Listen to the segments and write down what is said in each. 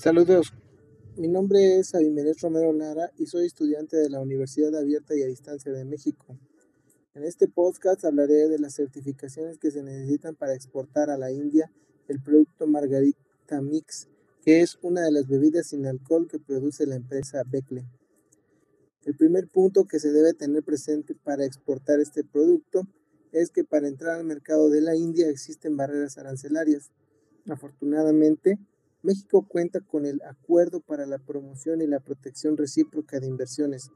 Saludos, mi nombre es Abimelech Romero Lara y soy estudiante de la Universidad Abierta y a Distancia de México. En este podcast hablaré de las certificaciones que se necesitan para exportar a la India el producto Margarita Mix, que es una de las bebidas sin alcohol que produce la empresa Becle. El primer punto que se debe tener presente para exportar este producto es que para entrar al mercado de la India existen barreras arancelarias. Afortunadamente, México cuenta con el Acuerdo para la Promoción y la Protección Recíproca de Inversiones,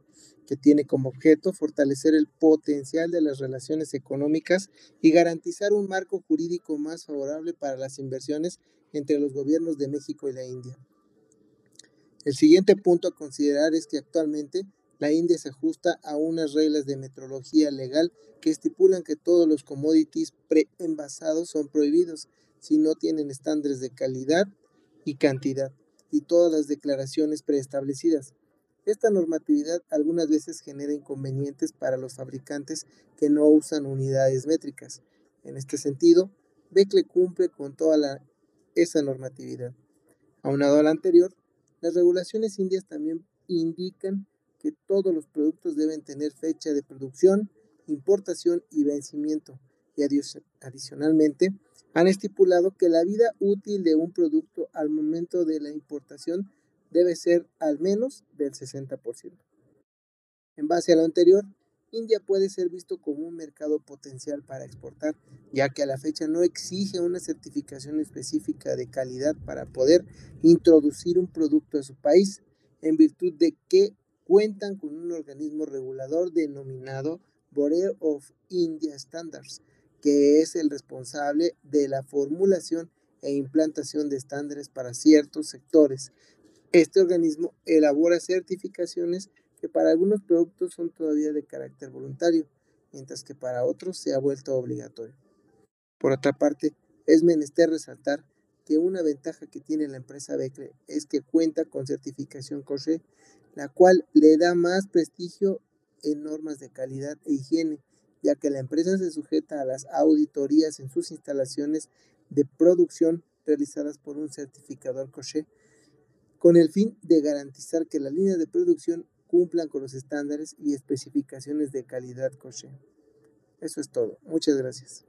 que tiene como objeto fortalecer el potencial de las relaciones económicas y garantizar un marco jurídico más favorable para las inversiones entre los gobiernos de México y la India. El siguiente punto a considerar es que actualmente la India se ajusta a unas reglas de metrología legal que estipulan que todos los commodities preenvasados son prohibidos si no tienen estándares de calidad y cantidad, y todas las declaraciones preestablecidas. Esta normatividad algunas veces genera inconvenientes para los fabricantes que no usan unidades métricas. En este sentido, Becle cumple con toda la, esa normatividad. Aunado a lo anterior, las regulaciones indias también indican que todos los productos deben tener fecha de producción, importación y vencimiento, y adicionalmente han estipulado que la vida útil de un producto al momento de la importación debe ser al menos del 60%. En base a lo anterior, India puede ser visto como un mercado potencial para exportar, ya que a la fecha no exige una certificación específica de calidad para poder introducir un producto a su país, en virtud de que cuentan con un organismo regulador denominado Bureau of India Standards, que es el responsable de la formulación e implantación de estándares para ciertos sectores. Este organismo elabora certificaciones que para algunos productos son todavía de carácter voluntario, mientras que para otros se ha vuelto obligatorio. Por otra parte, es menester resaltar que una ventaja que tiene la empresa Becle es que cuenta con certificación COSHE, la cual le da más prestigio en normas de calidad e higiene, ya que la empresa se sujeta a las auditorías en sus instalaciones de producción realizadas por un certificador COSHE, con el fin de garantizar que las líneas de producción cumplan con los estándares y especificaciones de calidad COSHE. Eso es todo. Muchas gracias.